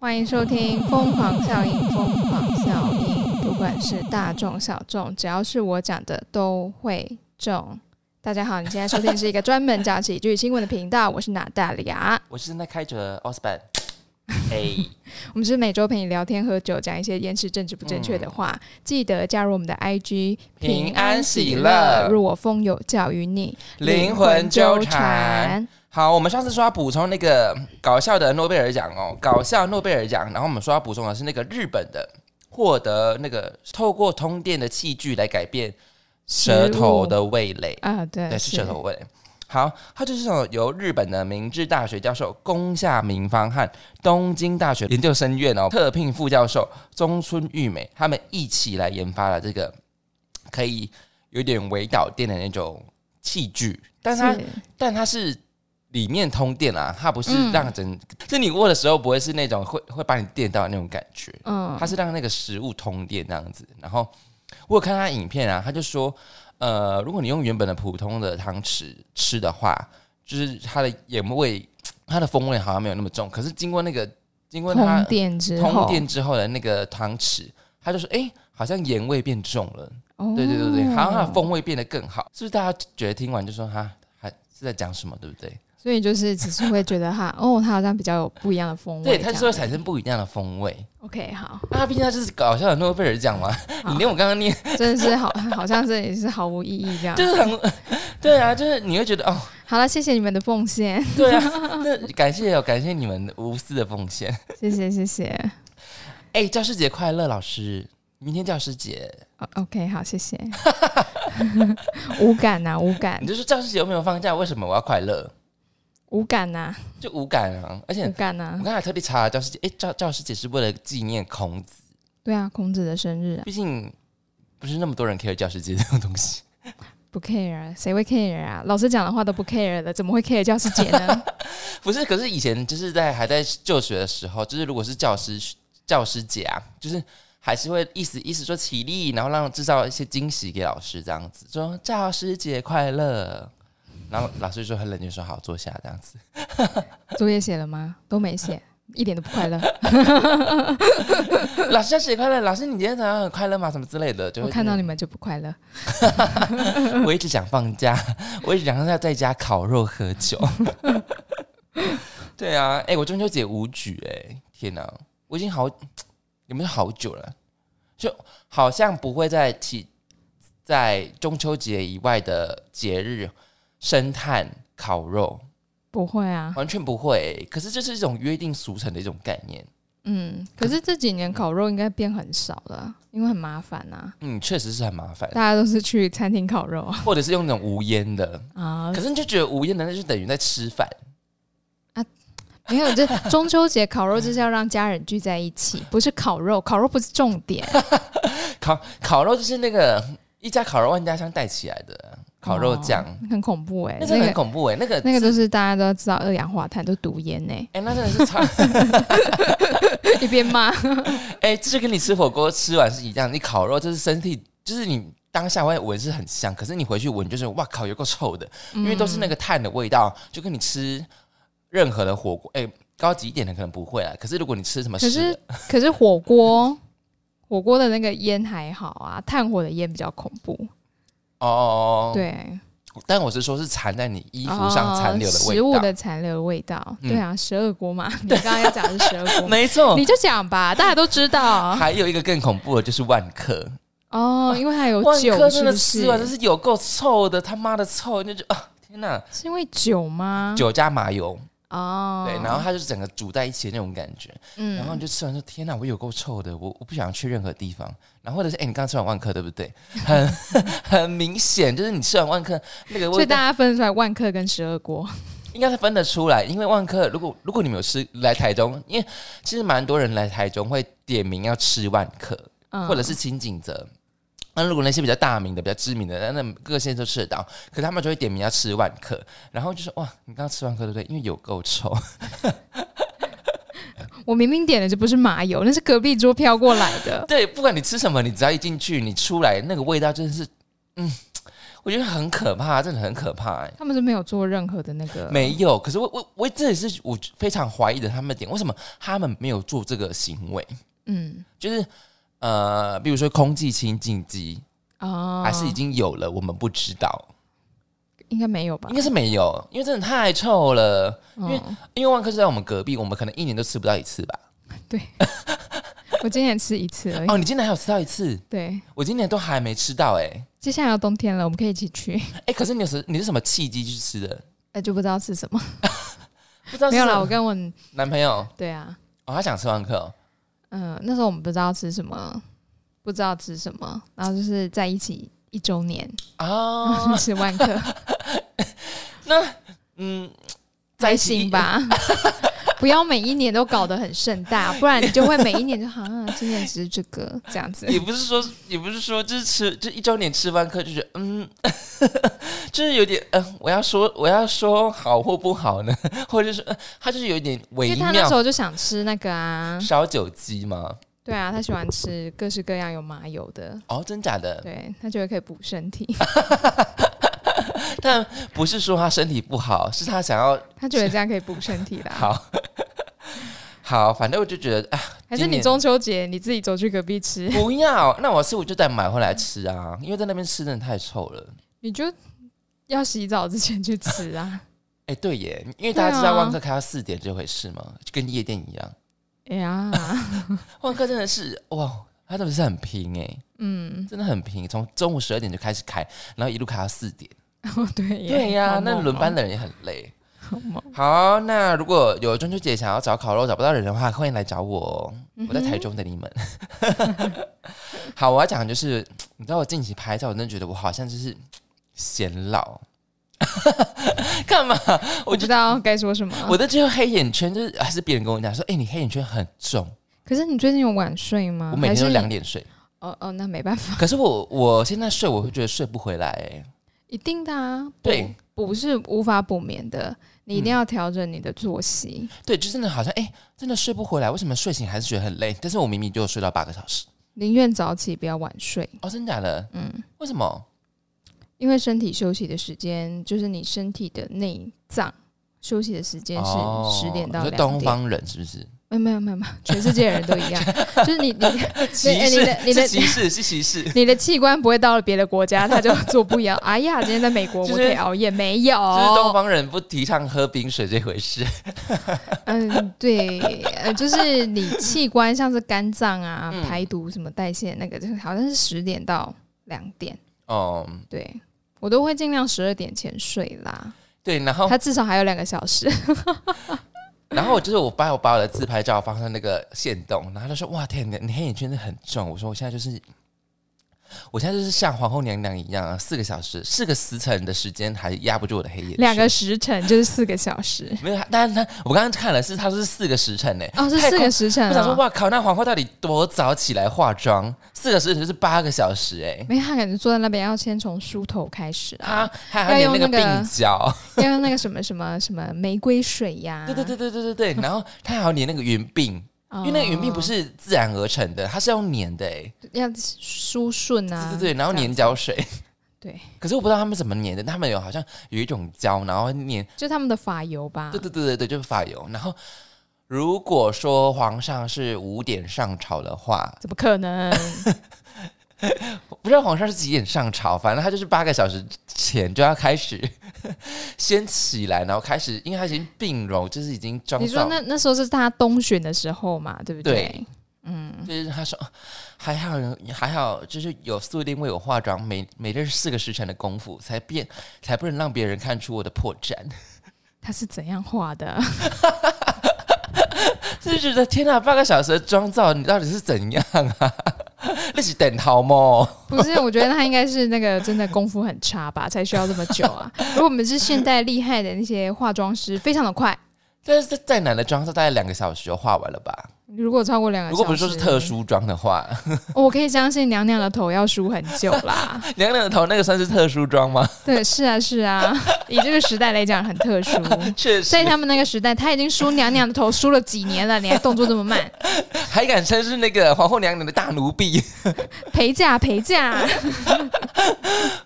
欢迎收听《疯狂效应》，疯狂效应，不管是大众小众，只要是我讲的都会中。大家好，你现在收听是一个专门讲喜剧新闻的频道，我是娜大利亚。我是正在开着奥斯本。哎，我们是每周陪你聊天喝酒，讲一些延迟政治不正确的话。记得加入我们的 IG，平安喜乐入我风有教于你，灵魂纠缠。好，我们上次说要补充那个搞笑的诺贝尔奖哦，搞笑诺贝尔奖。然后我们说要补充的是那个日本的获得那个透过通电的器具来改变舌头的味蕾啊，对，对，是舌头味蕾。好，它就是种由日本的明治大学教授宫下明方和东京大学研究生院哦特聘副教授中村玉美他们一起来研发了这个可以有点微导电的那种器具，但它但它是里面通电啊，它不是让整，就你握的时候不会是那种会会把你电到那种感觉，嗯，它是让那个食物通电这样子。然后我有看他影片啊，他就说。呃，如果你用原本的普通的汤匙吃的话，就是它的盐味，它的风味好像没有那么重。可是经过那个经过它通电之后，通电之后的那个汤匙，他就说，哎，好像盐味变重了。对对对对，好像它的风味变得更好。是不是大家觉得听完就说，哈还是在讲什么，对不对？所以就是只是会觉得哈，哦，它好像比较有不一样的风味，对，它就会产生不一样的风味。OK，好，那毕竟它就是搞笑的诺贝尔奖嘛，你连我刚刚念 真的是好，好像这也是毫无意义这样，就是很对啊，就是你会觉得哦，好了，谢谢你们的奉献，对啊，那感谢哦，感谢你们无私的奉献，谢谢谢谢。哎，教师节快乐，老师，明天教师节，OK，好，谢谢。无感呐，无感，你就说教师节有没有放假？为什么我要快乐？无感呐，就无感啊，而且无感呐。我刚才特地查了教师节，哎，教教师节是为了纪念孔子。对啊，孔子的生日。啊毕竟不是那么多人 care 教师节这种东西。不 care，谁会 care 啊？老师讲的话都不 care 的，怎么会 care 教师节呢？不是，可是以前就是在还在就学的时候，就是如果是教师教师节啊，就是还是会意思意思说起立，然后让制造一些惊喜给老师，这样子说教师节快乐。然后老师就很冷静说：“好，坐下。”这样子，作业写了吗？都没写，一点都不快乐。老师要写快乐。老师，你今天早上很快乐吗？什么之类的？就我看到你们就不快乐。我一直想放假，我一直想要在家烤肉喝酒。对啊，哎，我中秋节无举哎，天哪！我已经好有没有好久了？就好像不会在其在中秋节以外的节日。生炭烤肉不会啊，完全不会。可是这是一种约定俗成的一种概念。嗯，可是这几年烤肉应该变很少了，因为很麻烦呐。嗯，确实是很麻烦。大家都是去餐厅烤肉，或者是用那种无烟的啊。可是你就觉得无烟的那就等于在吃饭啊？没有，这中秋节烤肉就是要让家人聚在一起，不是烤肉。烤肉不是重点，烤烤肉就是那个一家烤肉万家香带起来的。烤肉酱。很恐怖哎，那个很恐怖哎，那个那个都是大家都知道二氧化碳都毒烟 哎，哎那真的是超 一边骂。哎，这就跟你吃火锅吃完是一样，你烤肉就是身体就是你当下会闻是很香，可是你回去闻就是哇靠有够臭的，因为都是那个碳的味道，就跟你吃任何的火锅哎高级一点的可能不会啊，可是如果你吃什么可是可是火锅火锅的那个烟还好啊，炭火的烟比较恐怖。哦，对，但我是说，是残在你衣服上残留的味道，食物的残留味道。对啊，十二锅嘛，你刚刚要讲的是十二锅，没错，你就讲吧，大家都知道。还有一个更恐怖的，就是万科哦，因为还有万客真的吃完就是有够臭的，他妈的臭，那就啊，天哪，是因为酒吗？酒加麻油。哦，对，然后它就是整个煮在一起的那种感觉，嗯，然后你就吃完说：“天哪，我有够臭的，我我不想去任何地方。”然后或者是，哎，你刚刚吃完万科对不对？很很明显，就是你吃完万科那个，所以大家分出来万科跟十二锅，应该是分得出来，因为万科如果如果你们有吃来台中，因为其实蛮多人来台中会点名要吃万科，嗯，或者是清景泽。那如果那些比较大名的、比较知名的，那那各县都吃得到，可他们就会点名要吃万客，然后就说：“哇，你刚刚吃万客对不对？因为有够臭。”我明明点的就不是麻油，那是隔壁桌飘过来的。对，不管你吃什么，你只要一进去，你出来那个味道真的是，嗯，我觉得很可怕，真的很可怕、哎。他们是没有做任何的那个，没有，可是我我我这也是我非常怀疑的他们的点，为什么他们没有做这个行为？嗯就是呃，比如说空气清净机，哦，还是已经有了，我们不知道，应该没有吧？应该是没有，因为真的太臭了。因为因为万科就在我们隔壁，我们可能一年都吃不到一次吧。对 我今年吃一次而已。哦，你今年还有吃到一次，对，我今年都还没吃到哎、接下来要冬天了，我们可以一起去。哎、可是你是你是什么契机去吃的？哎，就不知道吃什么。不知道没有啦，我跟我男朋友对啊，哦，他想吃万科哦嗯、那时候我们不知道吃什么，不知道吃什么，然后就是在一起一周年，啊，吃万科，那嗯，在开一起心？吧？不要每一年都搞得很盛大，不然你就会每一年就好像今年只是这个这样子。也不是说，也不是说，就是吃，就一周年吃饭课，就觉得嗯，就是有点嗯、我要说我要说好或不好呢，或者是、呃、他就是有一点微因为他那时候就想吃那个啊，烧酒鸡嘛？对啊，他喜欢吃各式各样有麻油的，哦，真假的？对他觉得可以补身体，但不是说他身体不好，是他想要他觉得这样可以补身体啦。好。好，反正我就觉得啊，还是你中秋节你自己走去隔壁吃，不要，那我是我就得买回来吃啊，因为在那边吃真的太臭了。你就要洗澡之前去吃啊。哎、对耶，因为大家知道万科开到四点这回事吗？就跟夜店一样，哎呀，万科真的是哇，他真的是很拼哎、嗯，真的很拼，从中午十二点就开始开，然后一路开到四点。哦 对耶，对呀、好猛哦那轮班的人也很累。好猛好，那如果有中秋节想要找烤肉找不到人的话，欢迎来找我哦，我在台中等你们。好，我要讲的就是，你知道我近期拍照，我真的觉得我好像就是显老。干嘛？我不知道该说什么。我的这个黑眼圈，就是还是别人跟我讲说，哎、你黑眼圈很重。可是你最近有晚睡吗？我每天都两点睡，哦哦，那没办法，可是我我现在睡，我会觉得睡不回来、哎，一定的啊。对补，是无法补眠的，你一定要调整你的作息。对，就真的好像哎、真的睡不回来。为什么睡醒还是觉得很累？但是我明明就睡到八个小时。宁愿早起，不要晚睡。哦，真的假的？嗯，为什么？因为身体休息的时间，就是你身体的内脏休息的时间是十点到。东方人是不是？没有没有没有没有，全世界人都一样，就是你你你视的你的歧视是歧视。你的器官不会到了别的国家，他就做不一样。哎呀，今天在美国就是我可以熬夜，没有。就是东方人不提倡喝冰水这回事。嗯，对，呃，就是你器官像是肝脏啊、嗯排毒什么代谢那个，就是好像是十点到两点，哦，对我都会尽量十二点前睡啦。对，然后他至少还有两个小时。然后就是我把我把我的自拍照放在那个线洞，然后他说哇天，你你黑眼圈真的很重。我说我现在就是。我现在就是像皇后娘娘一样啊，四个小时，四个时辰的时间还压不住我的黑眼圈。两个时辰就是四个小时，没有，但是他我刚刚看了是他说是四个时辰呢。哦，是四个时辰我想说，啊。哇靠，那皇后到底多早起来化妆？四个时辰就是八个小时哎。没，他感觉坐在那边要先从梳头开始啊，他还要用那个鬓角，要用那个什么什么什么玫瑰水呀，对对对对对对对，然后他还要粘那个云鬓，哦，因为那个云并不是自然而成的，它是要粘的哎。要梳顺啊，对对对，然后粘胶水。对，可是我不知道他们怎么粘的，他们有好像有一种胶，然后粘，就他们的发油吧。对对对对对，就是发油。然后如果说皇上是五点上朝的话，怎么可能？不知道皇上是几点上朝，反正他就是八个小时前就要开始 先起来，然后开始，因为他已经病容，就是已经妆你说，那那时候是他冬选的时候嘛，对不对？对嗯，就是他说还好还好，就是有素定为我化妆，每每日四个时辰的功夫，才变才不能让别人看出我的破绽。他是怎样画的？就是觉得天哪，八个小时的妆造，你到底是怎样啊？那是等好吗？不是，我觉得他应该是那个真的功夫很差吧，才需要这么久啊。如果我们是现代厉害的那些化妆师，非常的快。但是再难的妆是，大概两个小时就画完了吧？如果超过两个小时，如果不是说是特，殊妆的话，哦我可以相信娘娘的头要梳很久啦。娘娘的头那个算是特殊妆吗？对，是啊，是啊，以这个时代来讲很特殊。确实在，他们那个时代，他已经梳娘娘的头梳了几年了，你还动作这么慢，还敢称是那个皇后娘娘的大奴婢，陪嫁陪嫁。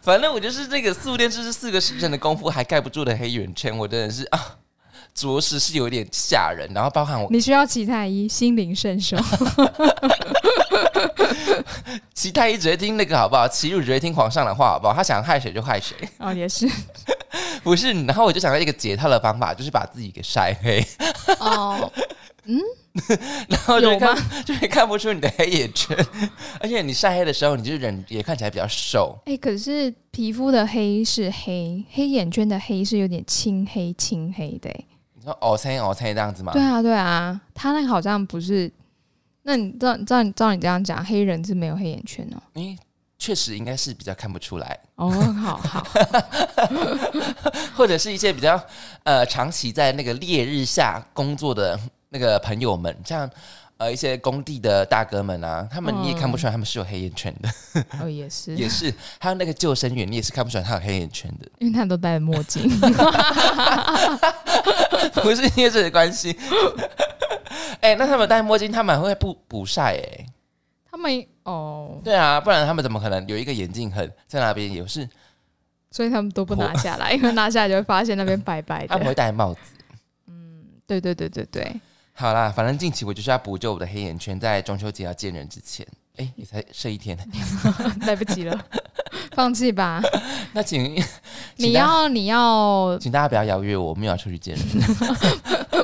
反正我就是这个四五天，就是四个时辰的功夫还盖不住的黑眼圈，我真的是啊，着实是有点吓人。然后包含我你需要齐太医，心灵圣手。齐太医只会听那个好不好？齐鲁只会听皇上的话好不好？他想害谁就害谁，哦，也是。不是？然后我就想到一个解套的方法，就是把自己给晒黑，哦，嗯然后就看就会看不出你的黑眼圈，而且你晒黑的时候，你就是人也看起来比较瘦。哎、可是皮肤的黑是黑，黑眼圈的黑是有点青黑青黑的、欸。你说哦声哦声这样子吗？对啊，对啊，他那个好像不是。那你照照你照你这样讲，黑人是没有黑眼圈哦。诶，确实应该是比较看不出来，哦，好好，或者是一些比较呃长期在那个烈日下工作的那个朋友们，像呃一些工地的大哥们啊，他们你也看不出来他们是有黑眼圈的，哦也是，也是还有那个救生员，你也是看不出来他有黑眼圈的，因为他都戴了墨镜。不是因为这个关系。哎、那他们戴墨镜，他们还会不补晒哎。他们哦，对啊，不然他们怎么可能有一个眼镜痕在那边？也是所以他们都不拿下来，因为拿下来就会发现那边白白的他们会的。戴帽子。嗯对对对对对，好啦，反正近期我就是要补救我的黑眼圈，在中秋节要见人之前。哎、你才剩一天，来不及了，放弃吧。那请 你要你要请大家不要邀约我，我没有要出去见人，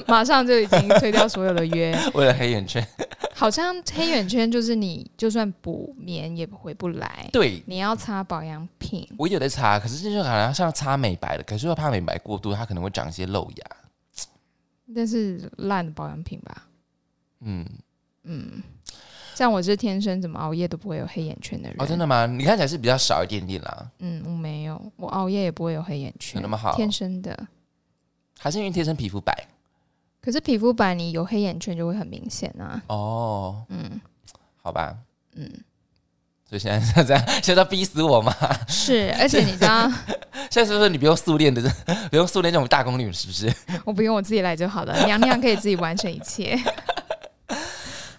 马上就已经推掉所有的约。为了黑眼圈。好像黑眼圈就是你就算补眠也回不来，对你要擦保养品。我有在擦，可是这就好像像擦美白的，可是又怕美白过度，它可能会长一些漏牙。但是烂的保养品吧，嗯，嗯，像我是天生怎么熬夜都不会有黑眼圈的人。哦，真的吗？你看起来是比较少一点点啦，嗯，我没有，我熬夜也不会有黑眼圈，有那么好天生的。还是因为天生皮肤白可是皮肤白，你有黑眼圈就会很明显啊。哦？嗯好吧，嗯，所以现在是这样，现在要逼死我吗？是，而且你知道，现在是不是你不用速练的，不用速练这种大功率，是不是？我不用我自己来就好了，娘娘可以自己完成一切。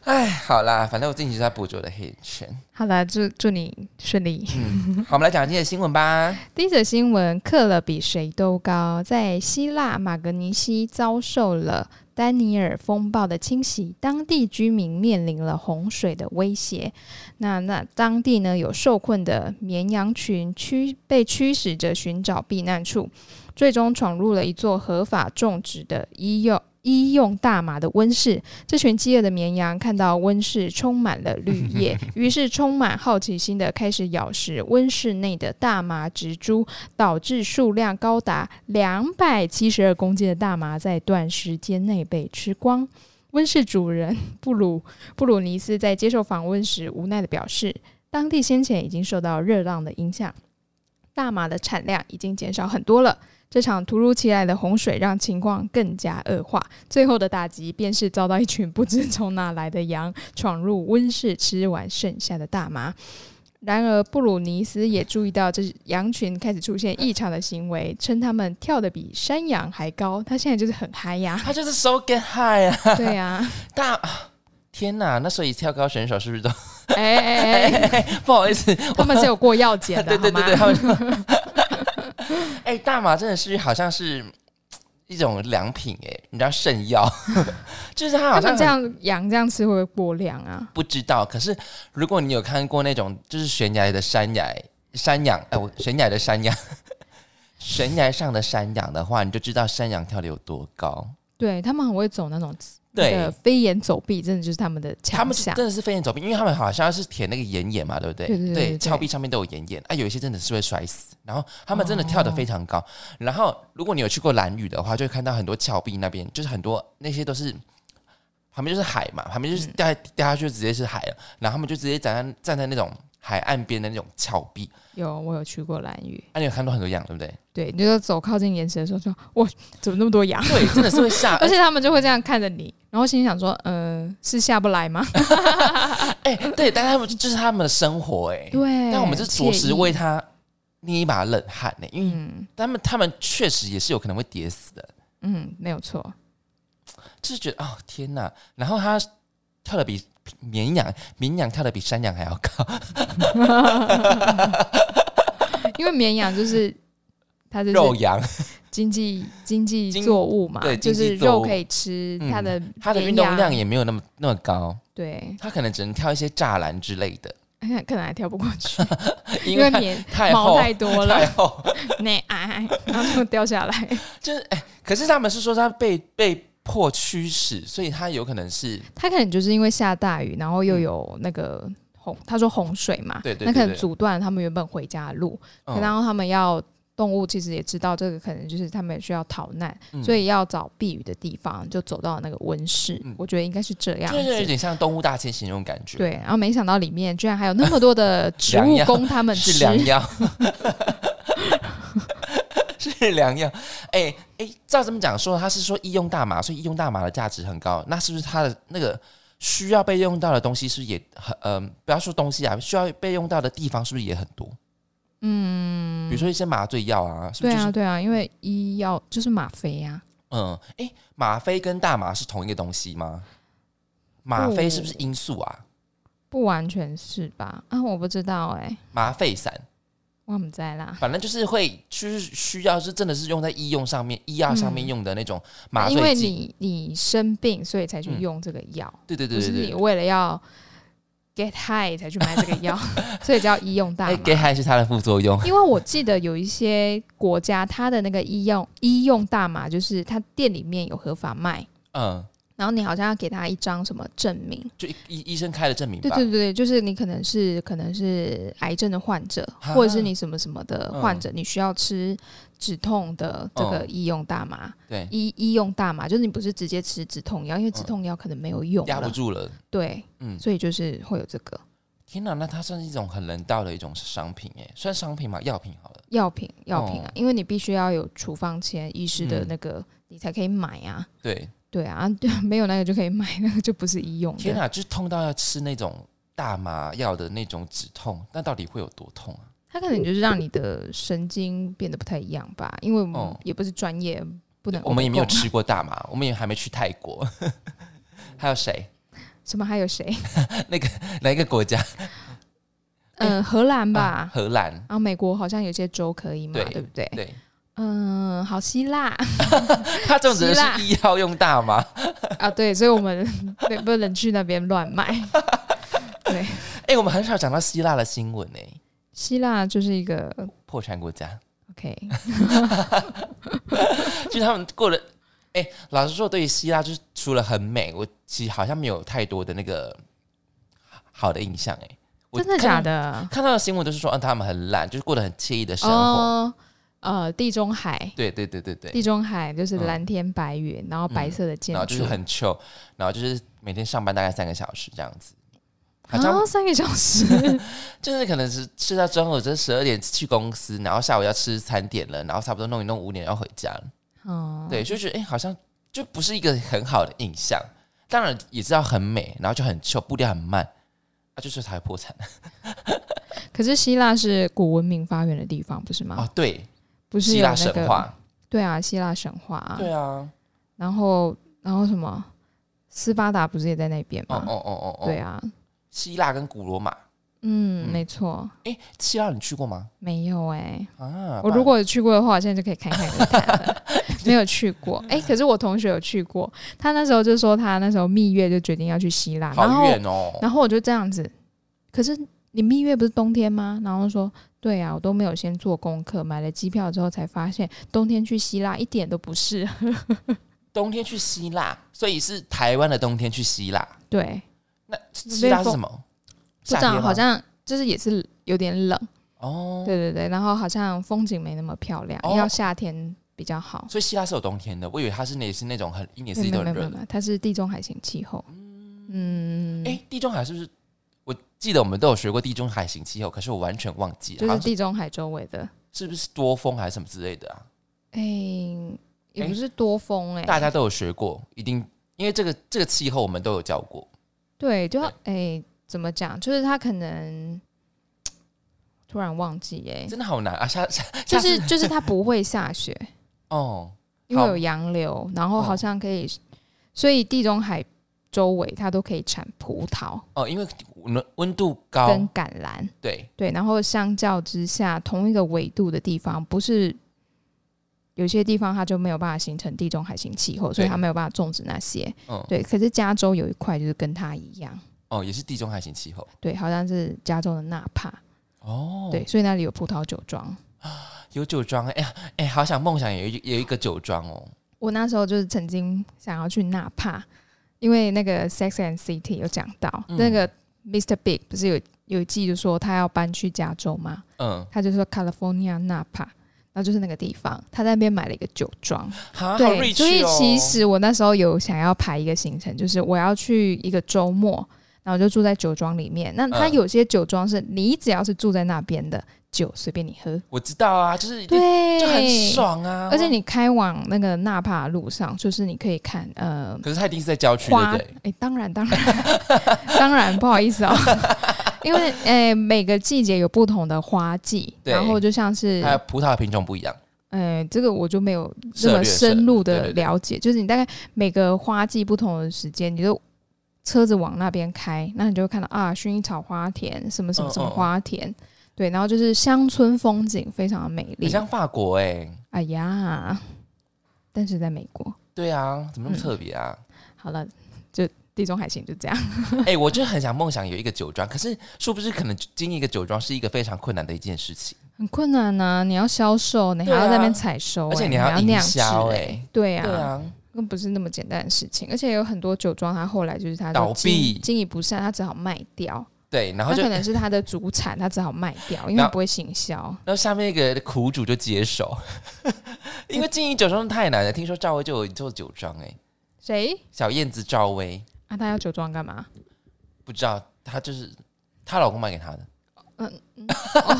哎，好啦，反正我近期就在捕捉我的黑眼圈。好了，祝祝你顺利。嗯，好，我们来讲今天的新闻吧。第一则新闻，克了比谁都高，在希腊马格尼西遭受了丹尼尔风暴的侵袭，当地居民面临了洪水的威胁。那那当地呢有受困的绵羊群驱被驱使着寻找避难处，最终闯入了一座合法种植的医药。医用大麻的温室，这群饥饿的绵羊看到温室充满了绿叶，于是充满好奇心的开始咬食温室内的大麻植株，导致数量高达两百七十二公斤的大麻在短时间内被吃光。温室主人布鲁布鲁尼斯在接受访问时无奈的表示，当地先前已经受到热浪的影响，大麻的产量已经减少很多了。这场突如其来的洪水让情况更加恶化，最后的打击便是遭到一群不知从哪来的羊闯入温室，吃完剩下的大麻。然而，布鲁尼斯也注意到这羊群开始出现异常的行为，称他们跳得比山羊还高。他现在就是很嗨呀，他就是 so get high 啊！对呀、大啊天哪，那所以跳高选手是不是都？哎哎哎，不好意思，他们是有过药检的，对对对对，他吗？们。哎、大麻真的是好像是一种良品哎，你知道圣药，就是它好像这样羊这样吃会不会过量啊？不知道。可是如果你有看过那种就是悬崖的山崖山羊，哎、我悬崖的山羊，悬崖上的山羊的话，你就知道山羊跳的有多高。对他们很会走那种那对，飞檐走壁，真的就是他们的他们是。真的是飞檐走壁，因为他们好像是舔那个岩眼嘛，对不对？对峭壁上面都有岩眼啊，有一些真的是会摔死。然后他们真的跳得非常高。然后如果你有去过蓝屿的话，就会看到很多峭壁那边，就是很多那些都是旁边就是海嘛，旁边就是掉下掉下去就直接是海了。然后他们就直接站在站在那种海岸边的那种峭壁，有，我有去过蓝屿。啊，你有看到很多羊，对不对？对，你就走靠近岩石的时候说，哇，怎么那么多羊？对，真的是会吓。而且他们就会这样看着你，然后心里想说，嗯、是下不来吗？哎、对，但他们就是他们的生活、哎，对，但我们是着实为他捏一把冷汗呢、因为嗯他们他们确实也是有可能会跌死的，嗯，没有错。就是觉得哦天哪，然后他跳的比绵羊绵羊跳的比山羊还要高，因为绵羊就是它就是肉羊，经济经济作物嘛，对就是肉可以吃，嗯它的它的运动量也没有那么那么高，对，它可能只能跳一些栅栏之类的，可能还跳不过去，因为太因为绵太毛太多太了，厚，那哎，然后就掉下来。就是哎、可是他们是说它被被迫驱使，所以它有可能是它可能就是因为下大雨，然后又有那个洪，他说洪水嘛，对对对那可能阻断他们原本回家的路，嗯然后他们要。动物其实也知道这个可能就是他们也需要逃难，嗯所以要找避雨的地方，就走到那个温室。嗯我觉得应该是这样子。就是有点像动物大迁徙那种感觉。，对，然后没想到里面居然还有那么多的 植物供他们吃是。良药 是两样。哎、哎、照这么讲说，他是说医用大麻，所以医用大麻的价值很高。那是不是它的那个需要被用到的东西是不是也很呃，不要说东西啊，需要被用到的地方是不是也很多？嗯，比如说一些麻醉药啊，是不是、就是？对啊，对啊，因为医药就是吗啡啊，嗯，哎、吗啡跟大麻是同一个东西吗？吗啡是不是罂粟啊？不完全是吧？啊，我不知道哎、麻沸散，我们在啦。反正就是会，就是需要是真的是用在医用上面、医药上面用的那种麻醉剂因为。你你生病，所以才去嗯用这个药，对对对不是你。为了要 get high 才去买这个药，所以叫医用大麻。get high 是它的副作用。因为我记得有一些国家，它的那个医用医用大麻，就是它店里面有合法卖，嗯，然后你好像要给他一张什么证明。就医医医生开的证明吧。对对对对，就是你可能是可能是癌症的患者，啊或者是你什么什么的嗯患者，你需要吃止痛的这个嗯医用大麻。对医医用大麻就是你不是直接吃止痛药，因为止痛药可能没有用，压不住了。对，嗯，所以就是会有这个天哪，那它算是一种很人道的一种商品哎，算商品嘛？药品好了。药品药品啊，哦因为你必须要有处方签，医师的嗯那个、你才可以买啊。对，对啊，没有那个就可以买，那个就不是医用的。天哪，就是痛到要吃那种大麻药的那种止痛，那到底会有多痛啊？它可能就是让你的神经变得不太一样吧，因为我们哦也不是专业，不能我们也没有吃过大麻，我们也还没去泰国。还有谁？什么，还有谁？那个哪一个国家？嗯，荷兰吧啊。荷兰。然后美国好像有些州可以嘛，对对不对？对，嗯，好希腊 他种植的希腊是医药用大麻。啊，对，所以我们 对不能去那边乱买。对，哎、我们很少讲到希腊的新闻哎、希腊就是一个破产国家，OK，就是他们过了。哎、老实说，对于希腊，就是除了很美，我其实好像没有太多的那个好的印象哎、真的假？的？看到的新闻都是说，嗯，他们很懒，就是过得很惬意的生活。哦，呃，地中海，对对对对对，地中海就是嗯。蓝天白云，然后白色的建筑，然后就是很 chill，然后就是每天上班大概三个小时这样子，好像啊，三个小时，就是可能是吃到中午，就是十二点去公司，然后下午要吃餐点了，然后差不多弄一弄五点要回家了。哦，对，就觉得哎、诶好像就不是一个很好的印象。当然也知道很美，然后就很臭，步调很慢，啊，就是才会破产。可是希腊是古文明发源的地方，不是吗？哦，对，不是希腊有那个神话，对啊，希腊神话啊，对啊，然后然后什么，斯巴达不是也在那边吗？哦哦哦哦哦，对，啊，希腊跟古罗马，嗯，嗯。没错，哎、希腊你去过吗？没有哎、啊，我如果有去过的话，我现在就可以侃侃而谈了。没有去过，哎、可是我同学有去过，他那时候就说他那时候蜜月就决定要去希腊，然好后远哦，然后我就这样子，可是你蜜月不是冬天吗？然后说对啊，我都没有先做功课，买了机票之后才发现冬天去希腊一点都不适合。冬天去希腊，所以是台湾的冬天去希腊。对，那希腊是什么？不知道夏天好像就是也是有点冷，哦，对对对，然后好像风景没那么漂亮，哦要夏天比较好。所以希腊是有冬天的，我以为它是那也是那种很一年四季都很热它是地中海型气候。嗯，哎、地中海是不是？我记得我们都有学过地中海型气候，可是我完全忘记了，就是地中海周围的。是不是多风还是什么之类的啊？哎、也不是多风哎、大家都有学过，一定因为这个这个气候我们都有教过。对，就哎、对怎么讲？就是他可能突然忘记哎、真的好难啊！下下就是就是它不会下雪，哦，因为有洋流，然后好像可以，所以地中海周围它都可以产葡萄。哦，因为温温度高跟，橄榄。对，对，然后相较之下，同一个纬度的地方，不是有些地方它就没有办法形成地中海型气候，所以它没有办法种植那些。嗯，对，可是加州有一块就是跟它一样，哦，也是地中海型气候。对，好像是加州的纳帕，哦，对，，所以那里有葡萄酒庄。有酒庄，哎呀，哎，好想梦想有一有一个酒庄哦。我那时候就是曾经想要去纳帕，因为那个《Sex and City》有讲到、嗯那个 Mr. Big 不是有有一季就说他要搬去加州吗？嗯，他就说 California 纳帕，然后就是那个地方，他在那边买了一个酒庄。对所以哦其实我那时候有想要排一个行程，就是我要去一个周末，然后就住在酒庄里面。那它嗯有些酒庄是你只要是住在那边的酒随便你喝，我知道啊，就是就对，就很。爽啊，而且你开往那个纳帕路上，就是你可以看呃可是它一定是在郊区，对花，不哎、对？当然当然。当然 不好意思哦，因为诶、每个季节有不同的花季，然后就像是还有葡萄的品种不一样，呃，这个我就没有这么深入的了解，就是你大概每个花季不同的时间，你就车子往那边开，那你就会看到啊，薰衣草花田，什么什么什么花田，对，然后就是乡村风景非常的美丽很，像法国哎。哎呀，但是在美国，对啊，怎么那么嗯特别啊？好了，就地中海型就这样，哎、我就很想梦想有一个酒庄，可是殊不知可能经营一个酒庄是一个非常困难的一件事情，很困难呐、你要销售，你还要那边采收、哎而且你还要营销制、哎对啊，那不是那么简单的事情，而且有很多酒庄，它后来就是它倒闭经营不善，它只好卖掉。对，然后就可能是他的主产，他只好卖掉，因为不会行销。然后下面一个苦主就接手，因为经营酒庄太难了。听说赵薇就有做酒庄哎、谁小燕子赵薇啊？她要酒庄干嘛、不知道她就是她老公卖给她的，哦、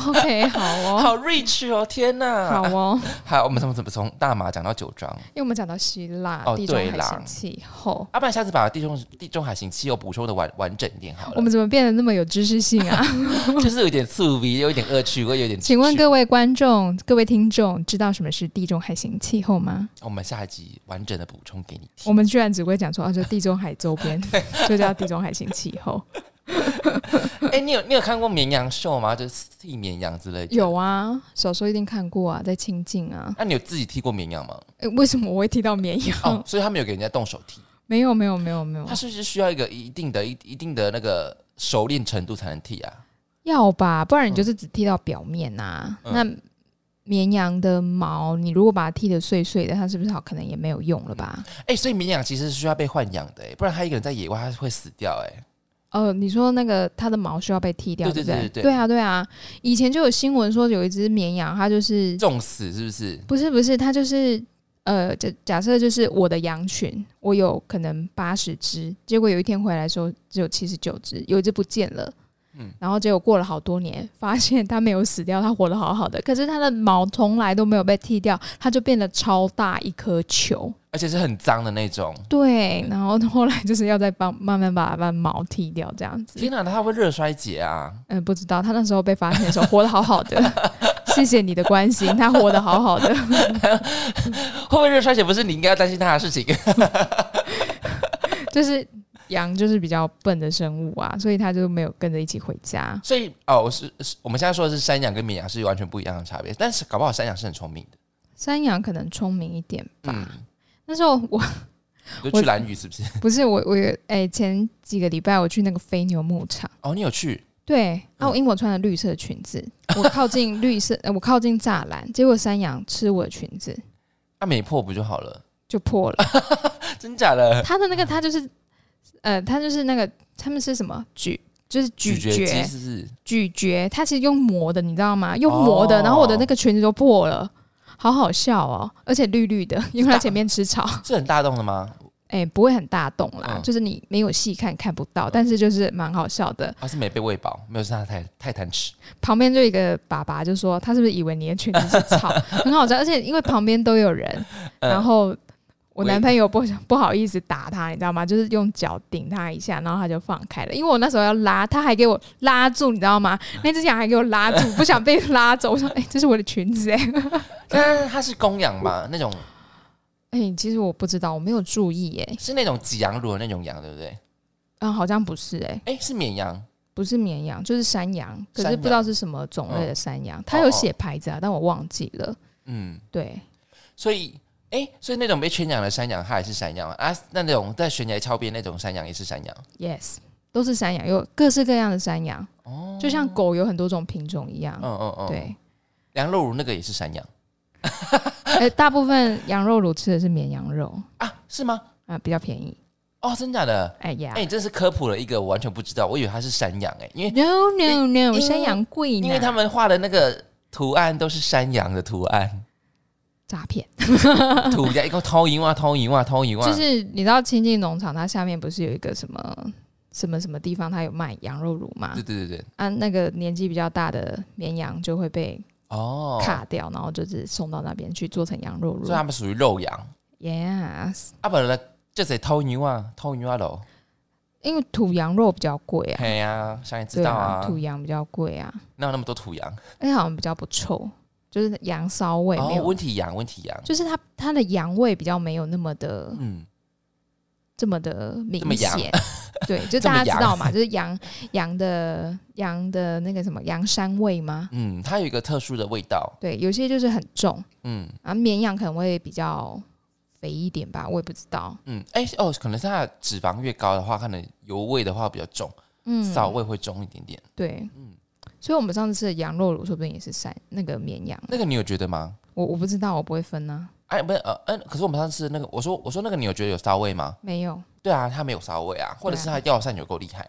？OK，好哦，好 rich 哦，天哪！好哦，好我们怎么怎么从大马讲到酒庄？因为我们讲到希腊、哦地中海型气候，要、不然下次把地中地中海型气候补充的完完整一点好了。我们怎么变得那么有知识性啊？就是有点刺鼻，有一点恶趣味，有点。请问各位观众、各位听众，知道什么是地中海型气候吗？我们下一集完整的补充给你。我们居然只会讲说，啊，就地中海周边就叫地中海型气候。哎、你有你有看过绵羊秀吗？就是剃绵羊之类的。有。啊，小时候一定看过啊，在清境啊。那、你有自己剃过绵羊吗？哎为什么我会剃到绵羊？哦，所以他们有给人家动手剃。没有，没有，没有，没有他，是不是需要一个一定的、一一定的那个熟练程度才能剃啊？要吧，不然你就是只剃到表面呐、嗯那绵羊的毛，你如果把它剃得碎碎的，它是不是好可能也没有用了吧？哎、所以绵羊其实是需要被豢养的、哎，不然它一个人在野外它会死掉、哎，哦，你说那个它的毛需要被剃掉，对对不对？对对对对啊，对啊。以前就有新闻说有一只绵羊，它就是重死是不是？不是不是，它就是呃，假假设就是我的羊群，我有可能八十只，结果有一天回来的时候只有七十九只，有一只不见了。嗯然后结果过了好多年，发现它没有死掉，它活得好好的。可是它的毛从来都没有被剃掉，它就变得超大一颗球。而且是很脏的那种。对，然后后来就是要再帮 慢慢把它把毛剃掉，这样子。天哪，它会热衰竭啊！嗯，不知道他那时候被发现的时候活得好好的，谢谢你的关心，他活得好好的。会不会热衰竭不是你应该要担心他的事情？就是羊就是比较笨的生物啊，所以他就没有跟着一起回家。所以哦，是是，我们现在说的是山羊跟绵羊是完全不一样的差别，但是搞不好山羊是很聪明的。山羊可能聪明一点吧。嗯，那时候我你 就去蓝屿是不是？不是我我有哎、前几个礼拜我去那个飞牛牧场，哦，你有去？对，啊，因为我穿了绿色裙子，我靠近 绿色，呃我靠近栅栏，结果山羊吃我的裙子那、没破不就好了？就破了。真假的？它的那个它就是呃，它就是那个他们是什么咀，就是咀咀嚼肌嚼是？咀嚼，它其实用磨的，你知道吗？用磨的，哦然后我的那个裙子都破了。好好笑哦，而且绿绿的，因为它前面吃草，是很大洞的吗？哎、不会很大洞啦，嗯就是你没有细看看不到，但是就是蛮好笑的。他是没被喂饱，没有是他太太贪吃。旁边就一个爸爸就说，他是不是以为你的裙子是草，很好笑，而且因为旁边都有人，嗯然后我男朋友不不好意思打他，你知道吗？就是用脚顶他一下，然后他就放开了。因为我那时候要拉，他还给我拉住，你知道吗？那只羊还给我拉住，不想被拉走。我说，哎、这是我的裙子、哎，但是它是公羊吧？那种哎、其实我不知道，我没有注意、哎，是那种挤羊乳的那种羊，对不对？啊，好像不是、哎，哎，是绵羊，不不是绵羊，就是山羊，可是不知道是什么种类的山羊。它有写牌子啊，但我忘记了。嗯，对，所以哎，所以那种被圈养的山羊，它也是山羊啊。那那种在悬崖峭边那种山羊也是山羊。Yes，都是山羊，有各式各样的山羊。哦，就像狗有很多种品种一样。嗯嗯嗯，。对，羊肉乳那个也是山羊 呃，大部分羊肉乳吃的是绵羊肉 啊？是吗？啊，比较便宜。哦，真假的？哎呀哎，你真是科普了一个我完全不知道，我以为它是山羊哎，因为 no no no，山羊贵呢，因为他们画的那个图案都是山羊的图案，诈骗。土家一个偷银袜、偷银袜、偷银袜，就是你知道亲近农场，它下面不是有一个什么什么什么地方，它有卖羊肉乳吗对？对对对，啊，那个年纪比较大的绵羊就会被哦，卡掉，然后就是送到那边去做成羊肉乳所以。他们属于肉羊。Yes，啊，不然就是偷牛啊，偷牛啊喽。因为土羊肉比较贵啊，对呀，想也知对道啊，土羊比较贵啊，哪有那么多土羊？而且好像比较不臭，就是羊骚味没哦，有，温体羊，问题羊，就是它它的羊味比较没有那么的嗯，这么的明显。对，就 大家知道嘛，就是羊羊的羊的那个什么羊膻味吗？嗯，它有一个特殊的味道，对，有些就是很重，嗯。啊，绵羊可能会比较肥一点吧，我也不知道。嗯，哎、哦，可能是它的脂肪越高的话，可能油味的话比较重，嗯，骚味会重一点点。对，嗯所以我们上次吃的羊肉卤，说不定也是山那个绵羊。那个你有觉得吗？我我不知道，我不会分呢、哎，不是，呃，嗯、可是我们上次那个，我说我说那个你有觉得有骚味吗？没有，对啊，它没有骚味啊，或者是它药膳有够厉害，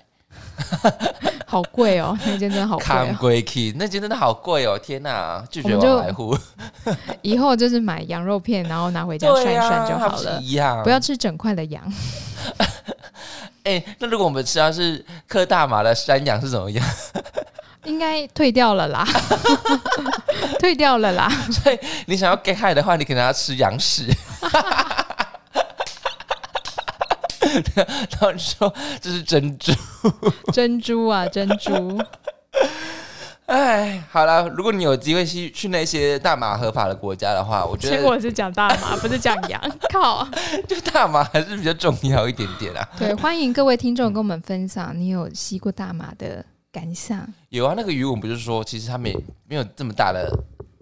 好贵哦，那间真的好贵、看哦。贵 key 那间真的好贵哦，天哪，拒绝我们就往来户，以后就是买羊肉片，然后拿回家涮涮就好了，一样，不要吃整块的羊。哎、那如果我们吃到是克大麻的山羊是怎么样？应该退掉了啦，退掉了啦。所以你想要 get high 的话，你可能要吃羊屎。然后你说这是珍珠，珍珠啊，珍珠，哎，好了，如果你有机会去去那些大麻合法的国家的话，我觉得结果是讲大麻，不是讲羊。靠，就大麻还是比较重要一点点啊。对，欢迎各位听众跟我们分享你有吸过大麻的感想。有啊，那个渔文不是说，其实他们也没有这么大的，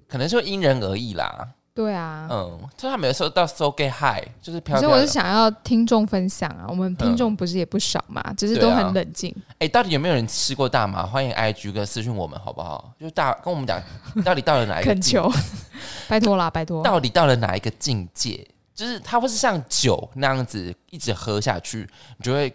可能就因人而异啦。对啊，嗯，就他没有收到 so get high，就是飘飘的。可是我是想要听众分享啊，我们听众不是也不少嘛，只是都很冷静。哎、到底有没有人吃过大麻？欢迎 IG 跟私讯我们好不好？就大跟我们讲，到底到了哪一个恳境求，拜托啦，拜托。到底到了哪一个境界？就是它会是像酒那样子一直喝下去，你就会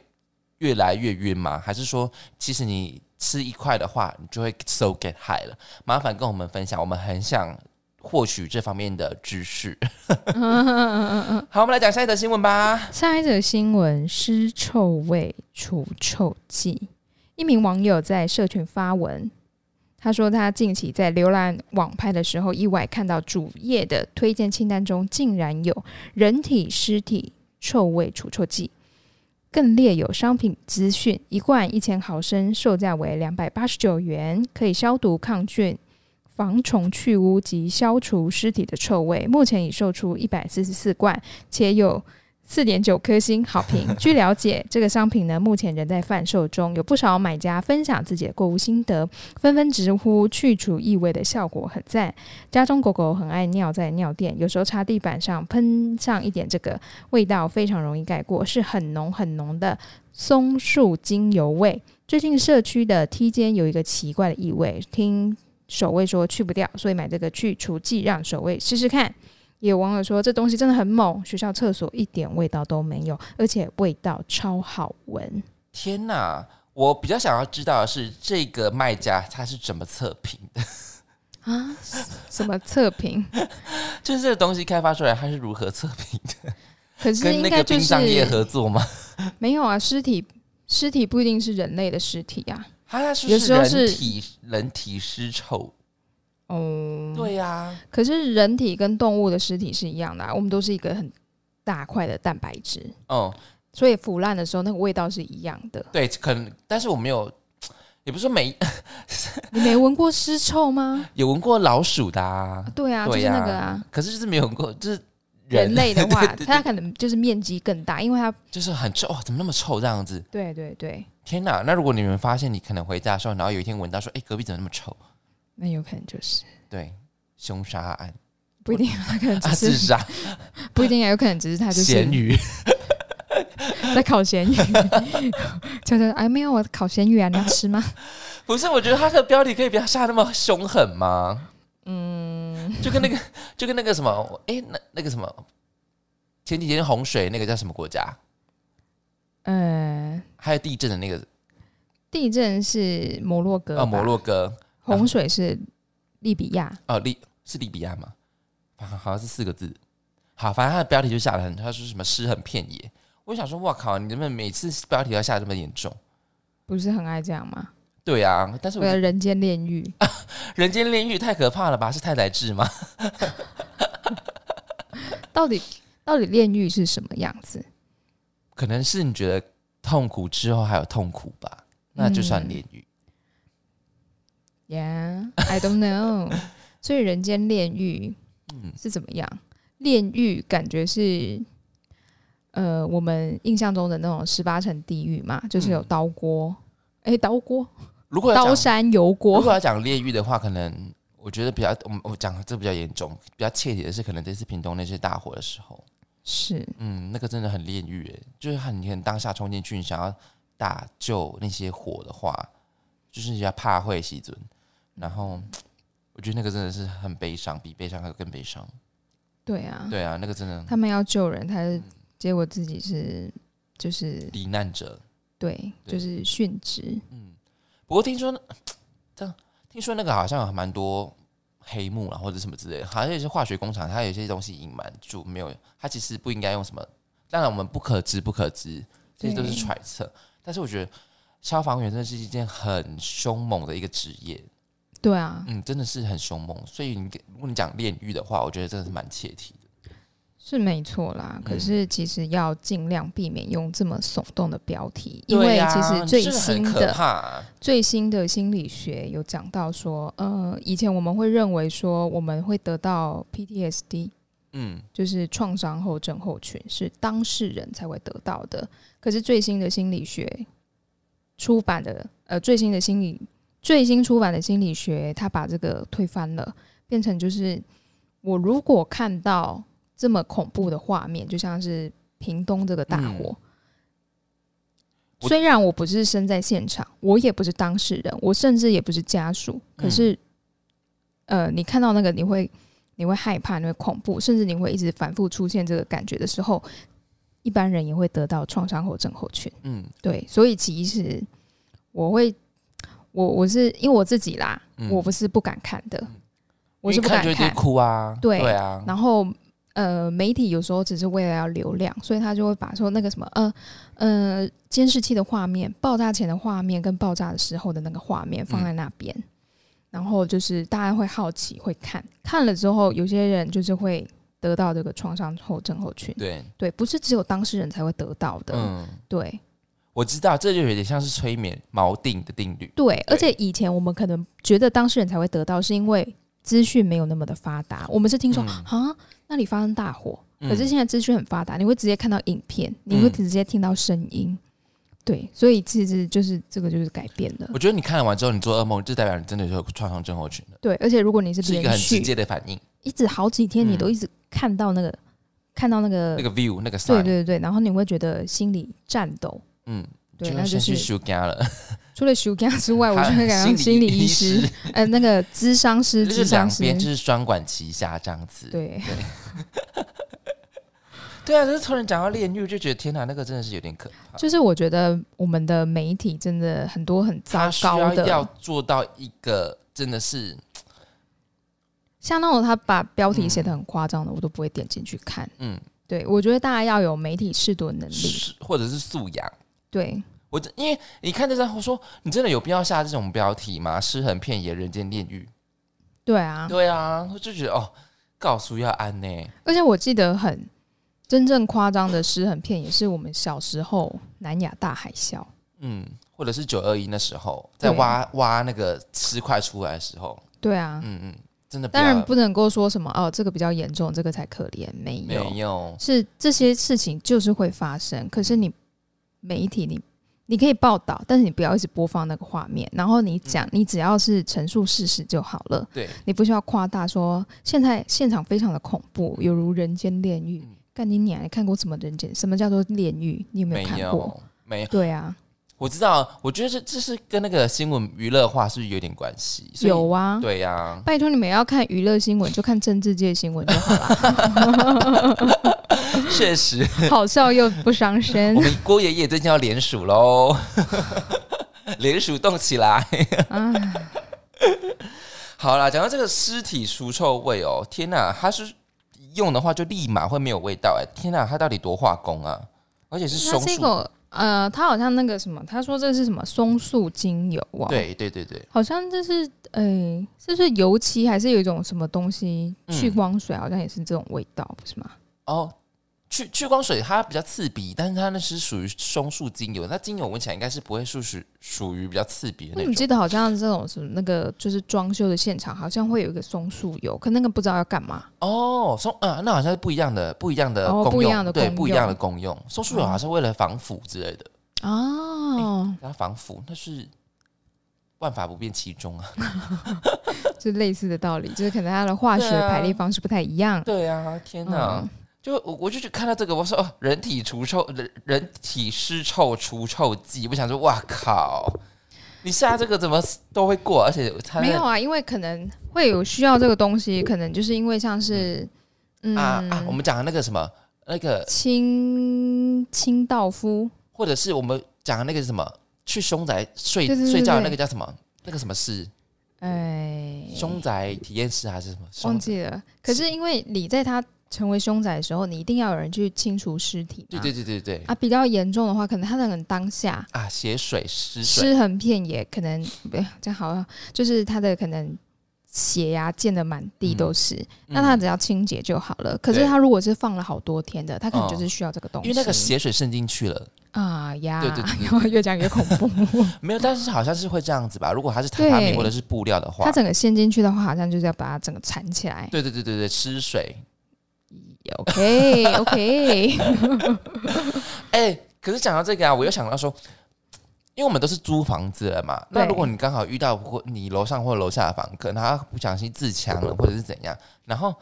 越来越晕吗？还是说，其实你吃一块的话，你就会 so get high 了？麻烦跟我们分享，我们很想获取这方面的知识。好，我们来讲下一则新闻吧。下一则新闻：尸臭味除臭剂。一名网友在社群发文，他说他近期在浏览网拍的时候，意外看到主页的推荐清单中竟然有人体尸体臭味除臭剂，更列有商品资讯：一罐一千毫升，售价为两百八十九元，可以消毒抗菌。防虫去污及消除尸体的臭味，目前已售出一百四十四罐，且有四点九颗星好评。据了解，这个商品呢目前仍在贩售中，有不少买家分享自己的购物心得，纷纷直呼去除异味的效果很赞。家中狗狗很爱尿在尿垫，有时候擦地板上喷上一点这个，味道非常容易盖过，是很浓很浓的松树精油味。最近社区的梯间有一个奇怪的异味，听守卫说去不掉，所以买这个去除剂让守卫试试看。也有网友说这东西真的很猛，学校厕所一点味道都没有，而且味道超好闻。天哪！我比较想要知道的是，这个卖家他是怎么测评的？啊？什么测评？就是这个东西开发出来，它是如何测评的？可是跟那个应该就殡葬业合作吗？没有啊，尸体尸体不一定是人类的尸体啊。它是有时候是人体人体尸臭，哦，对呀、可是人体跟动物的尸体是一样的、啊，我们都是一个很大块的蛋白质，哦，所以腐烂的时候那个味道是一样的。对，可能，但是我没有，也不是说没 你没闻过尸臭吗？有闻过老鼠的、啊，对啊，就是、那个啊。可是就是没有闻过，就是人人类的话，它可能就是面积更大，因为它就是很臭，哇，怎么那么臭这样子？对对对，天哪！那如果你们发现你可能回家的时候，然后有一天闻到说，哎，隔壁怎么那么臭？那有可能就是对，凶杀案不一定，他可能只啊，自是、杀、不一定啊，有可能只是他就是咸鱼，在烤咸鱼，就是哎没有我烤咸鱼啊，你要吃吗？不是？我觉得他的标题可以不要下那么凶狠吗？嗯，就跟那个，就跟那个什么，哎，那那个什么，前几天洪水那个叫什么国家？嗯，还有地震的那个，地震是摩洛哥吧，呃，摩洛哥，洪水是利比亚，哦，利是利比亚吗？好好像是四个字。好，反正它的标题就下的很，他说什么尸横遍野。我想说，哇靠，你怎么每次标题要下这么严重？不是很爱这样吗？对啊，但是我觉得人间炼狱，人间炼狱太可怕了吧？是太宰治吗？到底到底炼狱是什么样子？可能是你觉得痛苦之后还有痛苦吧，那就算炼狱。Yeah，I don't know。所以人间炼狱嗯是怎么样？炼狱感觉是，呃，我们印象中的那种十八层地狱嘛，就是有嗯刀锅，哎、刀锅、如果刀山油锅。如果，要讲炼狱的话，可能我觉得比较，我我讲这比较严重，比较切题的是，可能这次屏东那些大火的时候，是。嗯，那个真的很炼狱，哎，就是很你很当下冲进去，你想要打救那些火的话，就是你要怕会熄尊，然后我觉得那个真的是很悲伤，比悲伤还更悲伤。对啊，对啊，那个真的他们要救人，他是结果自己是就是罹难者。对，就是殉职，嗯不过听说这样，听说那个好像有蛮多黑幕啊，或者什么之类的，好像有些化学工厂，它有些东西隐瞒住，没有，它其实不应该用什么。当然，我们不可知，不可知，这些都是揣测。但是我觉得消防员真的是一件很凶猛的一个职业，对啊，嗯，真的是很凶猛。所以你如果你讲炼狱的话，我觉得真的是蛮切题的。是没错啦。可嗯是其实要尽量避免用这么耸动的标题，因为其实最新的怕最新的心理学有讲到说，呃，以前我们会认为说我们会得到 PTSD，嗯，就是创伤后症候群，是当事人才会得到的。可是最新的心理学出版的，呃，最新的心理最新出版的心理学，他把这个推翻了，变成就是我如果看到这么恐怖的画面，就像是屏东这个大火。嗯虽然我不是身在现场，我也不是当事人，我甚至也不是家属，可是，呃，你看到那个，你会你会害怕，你会恐怖，甚至你会一直反复出现这个感觉的时候，一般人也会得到创伤后症候群。嗯对，所以其实我会，我我是因为我自己啦，嗯。我不是不敢看的，我是不敢看。哭啊，对对啊，然后呃，媒体有时候只是为了要流量，所以他就会把说那个什么呃呃监视器的画面、爆炸前的画面跟爆炸的时候的那个画面放在那边，然后就是大家会好奇会看，看了之后有些人就是会得到这个创伤后症候群，对，对，不是只有当事人才会得到的，嗯。对我知道，这就有点像是催眠锚定的定律。对，而且以前我们可能觉得当事人才会得到，是因为资讯没有那么的发达，我们是听说嗯啊、那里发生大火。嗯可是现在资讯很发达，你会直接看到影片，你会嗯直接听到声音，对，所以其实就是这个就是改变了我，觉得你看了完之后，你做噩梦，就代表你真的有创伤症候群了，对，而且如果你是连是一个很直接的反应。一直好几天，你嗯都一直看到那个、看到那个，那个 view 那个对对对，然后你会觉得心里颤抖，嗯，对，那就是先去修家了，除了修家之外，我就会感心到心理医师师，呃，那个咨商师、就是两边就是双管齐下这样子。对。对 啊，就是突然讲到炼狱，就觉得天哪，那个真的是有点可怕。就是我觉得我们的媒体真的很多很糟糕的，要要做到一个真的是，像那种他把标题写的很夸张的，我都不会点进去看。嗯，对我觉得大家要有媒体适度的能力。或者是素养。对我真因为你看这张，我说你真的有必要下这种标题吗？尸横遍野，人间炼狱。对啊，对啊，我就觉得哦，告诉要安呢。而且我记得很真正夸张的诗很片，也是我们小时候南亚大海啸。嗯，或者是九二一那时候在挖挖那个尸块出来的时候，对啊，嗯嗯，真的当然不能够说什么哦，这个比较严重，这个才可怜，没有，没有，是这些事情就是会发生。可是你媒体你你可以报道，但是你不要一直播放那个画面，然后你讲，你只要是陈述事实就好了，对，你不需要夸大说现在现场非常的恐怖，犹如人间炼狱。嗯干你娘！你看过什么人间？什么叫做炼狱？你有没没有看过？有，没有。对啊，我知道，我觉得这这是跟那个新闻娱乐化是不是有点关系？有啊。对呀、拜托你们要看娱乐新闻，就看政治界新闻就好了，确实，好笑又不伤身我。们郭爷爷最近要联署喽，联署动起来。啊，好啦，讲到这个尸体除臭味哦，天哪，它是用的话就立马会没有味道哎，天哪，它到底多化工啊？而且是它松树，呃，它好像那个什么，他说这是什么松树精油啊？，对对对对，好像这是诶，这是油漆还是有一种什么东西嗯去光水，好像也是这种味道，不是吗？哦。去去光水它比较刺鼻，但是它那是属于松树精油，那精油闻起来应该是不会属属属于比较刺鼻的那种。记得好像这种什么那个就是装修的现场，好像会有一个松树油，可那个不知道要干嘛。哦，松啊、那好像是不一样的，不一样的哦功用，不一样的对，不一样的功用。松树油好像是为了防腐之类的，哦，它防腐那是万法不变其中啊。就类似的道理，就是可能它的化学排列方式不太一样。对啊，天哪！嗯就我我就去看到这个，我说哦，人体除臭人人体湿臭除臭剂，我想说哇靠，你下这个怎么都会过，而且它没有啊，因为可能会有需要这个东西，可能就是因为像是嗯啊啊，我们讲的那个什么那个，清清道夫或者是我们讲的那个什么去凶宅睡睡觉的那个叫什么？那个什么室？哎，凶宅体验室还是什么？忘记了。可是因为你在他成为凶宅的时候，你一定要有人去清除尸体嘛。对对对对对啊，比较严重的话，可能他可能当下啊，血水湿水，尸横遍野，可能不这样好了，就是他的可能血呀溅的满地都是，那他嗯只要清洁就好了。可是他如果是放了好多天的，他可能哦就是需要这个东西，因为那个血水渗进去了，啊呀，对对对对越讲越恐怖。没有，但是好像是会这样子吧？如果它是对榻榻米或者是布料的话它，整个陷进去的话，好像就是要把它整个缠起来。对对对对对，湿水。OK OK，哎、可是讲到这个啊，我又想到说，因为我们都是租房子了嘛，那如果你刚好遇到或你楼上或楼下的房客，他不小心自强了，或者是怎样，然后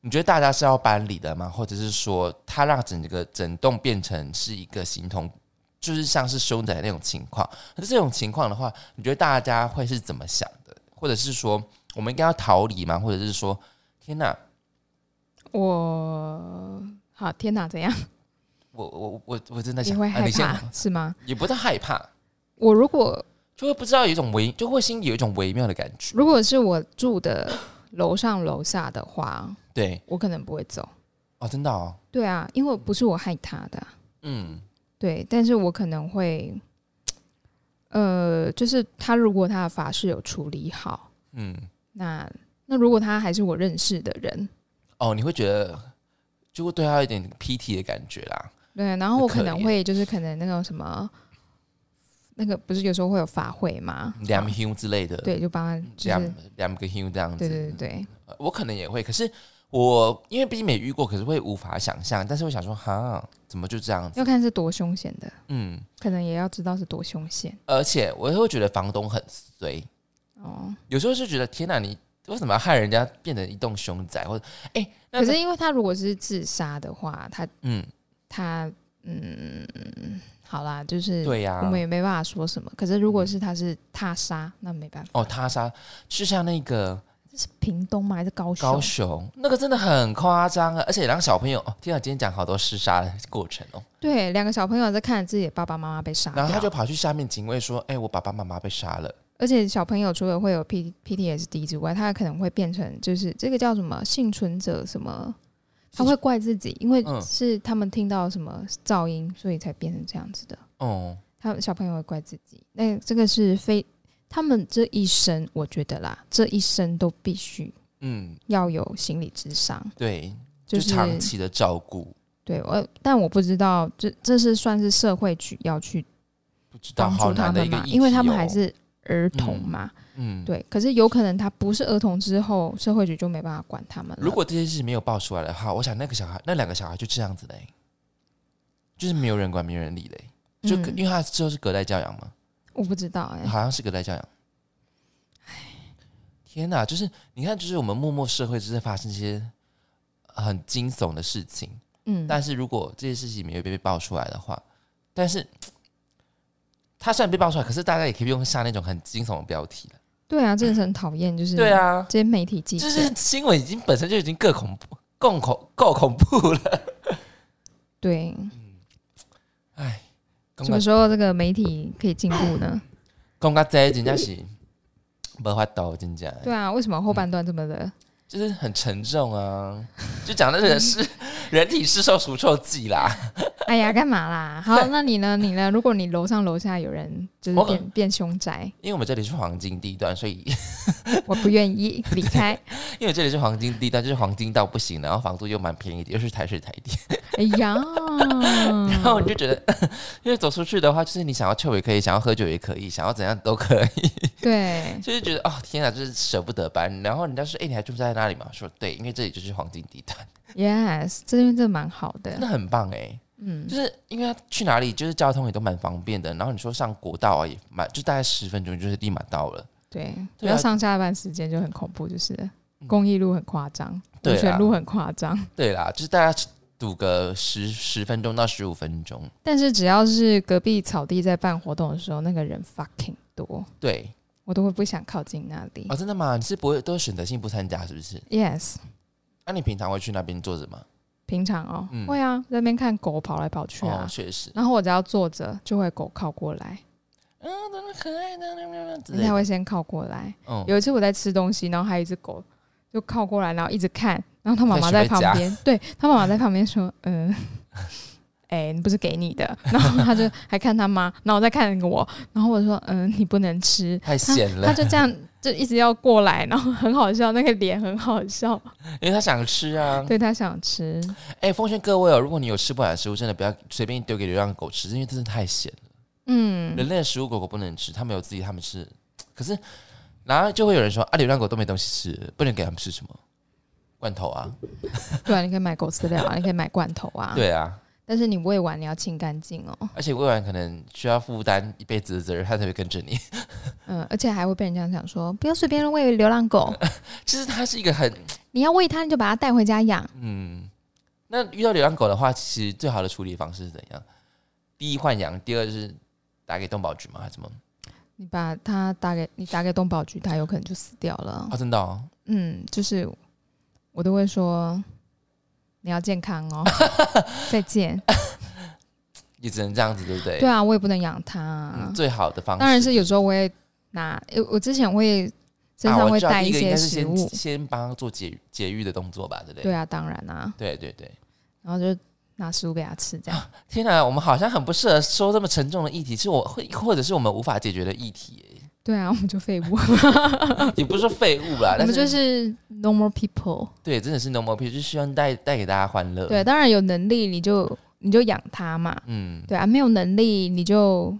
你觉得大家是要搬离的吗？或者是说他让整个整栋变成是一个形同，就是像是凶宅那种情况？可是这种情况的话，你觉得大家会是怎么想的？或者是说我们应该要逃离吗？或者是说，天哪，我好天哪，怎样？我我我我真的想，你会害怕是吗？也不太害怕。我如果就会不知道有一种微，就会心里有一种微妙的感觉。如果是我住的楼上楼下的话，对，我可能不会走。哦，真的哦，对啊，因为不是我害他的啊、嗯，对，但是我可能会，呃，就是他如果他的法事有处理好，嗯，那那如果他还是我认识的人，哦，你会觉得就会对他有点 PT 的感觉啦。对，然后我可能会就是可能那种什么，那个不是有时候会有法会吗？两 h 之类的，，对，就帮他就两是两个 h 这样子。对对对我可能也会，可是我因为毕竟没遇过，可是会无法想象。但是我想说，哈，怎么就这样子？要看是多凶险的，嗯，可能也要知道是多凶险而且我会觉得房东很衰，哦。有时候是觉得天哪，你为什么要害人家变成一栋凶宅？或者哎、那可是因为他如果是自杀的话，他嗯，他嗯，好啦，就是对呀、我们也没办法说什么。可是如果是他是他杀，那没办法。哦，他杀就像那个这是屏东吗？还是高雄？高雄那个真的很夸张啊！而且两个小朋友哦，天啊，今天讲好多厮杀的过程哦，对，两个小朋友在看着自己的爸爸妈妈被杀，然后他就跑去下面警卫说：“哎、我爸爸妈妈被杀了。而且小朋友除了会有 P PTSD 之外，他可能会变成就是这个叫什么幸存者什么，他会怪自己，因为嗯。是他们听到什么噪音，所以才变成这样子的。”哦，他小朋友会怪自己，那这个是非他们这一生，我觉得啦，这一生都必须嗯，要有心理智商，对，就就是长期的照顾，对我，但我不知道这这是算是社会局要去不知道帮助他好难的们嘛，一个、哦，因为他们还是儿童嘛，嗯，对。可是有可能他不是儿童之后，社会局就没办法管他们了。如果这件事情没有爆出来的话，我想那个小孩，那两个小孩就这样子嘞，就是没有人管，没有人理嘞，就、嗯因为他之后是隔代教养嘛，我不知道哎、好像是隔代教养。天哪，就是你看，就是我们默默社会就是发生一些很惊悚的事情，嗯，但是如果这些事情没有被爆出来的话，但是他虽然被爆出来，可是大家也可以用下那种很惊悚的标题了。对啊，真的是很讨厌，就是对啊，这些媒体记者，就是新闻已经本身就已经够恐怖、够恐、够恐怖了。对，哎，什么时候这个媒体可以进步呢？讲到这真的是没法度，真的。对啊，为什么后半段这么的？就是很沉重啊，就讲的这个是 人体是受除臭剂啦。哎呀，干嘛啦？好，那你呢？你呢？如果你楼上楼下有人就是我变变凶宅，因为我们这里是黄金地段，所以我不愿意离开。因为这里是黄金地段，就是黄金到不行，然后房租又蛮便宜的，又是台式台电，哎呀，然后你就觉得，因为走出去的话，就是你想要臭也可以，想要喝酒也可以，想要怎样都可以，对，就是觉得哦天哪，就是舍不得搬。然后人家说，哎、你还住在那里吗？说对，因为这里就是黄金地段，Yes，这边真的蛮好的。真的很棒哎。嗯，就是因为他去哪里，就是交通也都蛮方便的。然后你说上国道啊，也蛮就大概十分钟就是立马到了。对，对啊要上下班时间就很恐怖，就是公益路很夸张，对泉路很夸张。对啦，就是大家堵个十十分钟到十五分钟。但是只要是隔壁草地在办活动的时候，那个人 fucking 多，对我都会不想靠近那里。哦，真的吗？你是不会都选择性不参加是不是？Yes，那、你平常会去那边坐着吗？平常哦，嗯会啊，在那边看狗跑来跑去啊哦，，确实。然后我只要坐着，就会狗靠过来，嗯，怎么可爱的之人家类的。会先靠过来。嗯，有一次我在吃东西，然后还有一只狗就靠过来，然后一直看，然后他妈妈在旁边，对他妈妈在旁边说：“嗯、哎、你不是给你的。”然后他就还看他妈，然后再看我，然后我说：“嗯、你不能吃。太咸”了他，就这样就一直要过来，然后很好笑，那个脸很好笑，因为他想吃啊。对他想吃。哎、奉劝各位哦，如果你有吃不完的食物，真的不要随便丢给流浪狗吃，因为真的太咸了。嗯，人类的食物狗狗不能吃，它们有自己，它们吃。可是，然后就会有人说啊，流浪狗都没东西吃，不能给它们吃什么罐头啊？对啊，你可以买狗饲料啊，你可以买罐头啊，对啊，但是你喂完你要清干净哦。而且喂完可能需要负担一辈子的责任，它才会跟着你。嗯，而且还会被人家讲说，不要随便喂流浪狗，其实它是一个很你要喂它，你就把它带回家养。嗯，那遇到流浪狗的话，其实最好的处理方式是怎样？第一换养，第二就是打给动保局吗？还是什么？你把它打给你打给动保局，它有可能就死掉了。啊，真的哦，嗯，就是我都会说你要健康哦，再见。也只能这样子，对不对？对啊，我也不能养它啊、嗯，最好的方式当然是有时候我也拿，呃我之前会身上会带一个应该是食物先。先帮它做节节育的动作吧，对不对？对啊，当然啊，对对对。然后就拿食物给它吃，这样。天哪，我们好像很不适合说这么沉重的议题，是我会或者是我们无法解决的议题耶，对啊，我们就废物，也不是废物啦，我们就是 normal people。对，真的是 no more people，就希望带带给大家欢乐。对，，当然有能力你就你就养它嘛。嗯，对啊，没有能力你就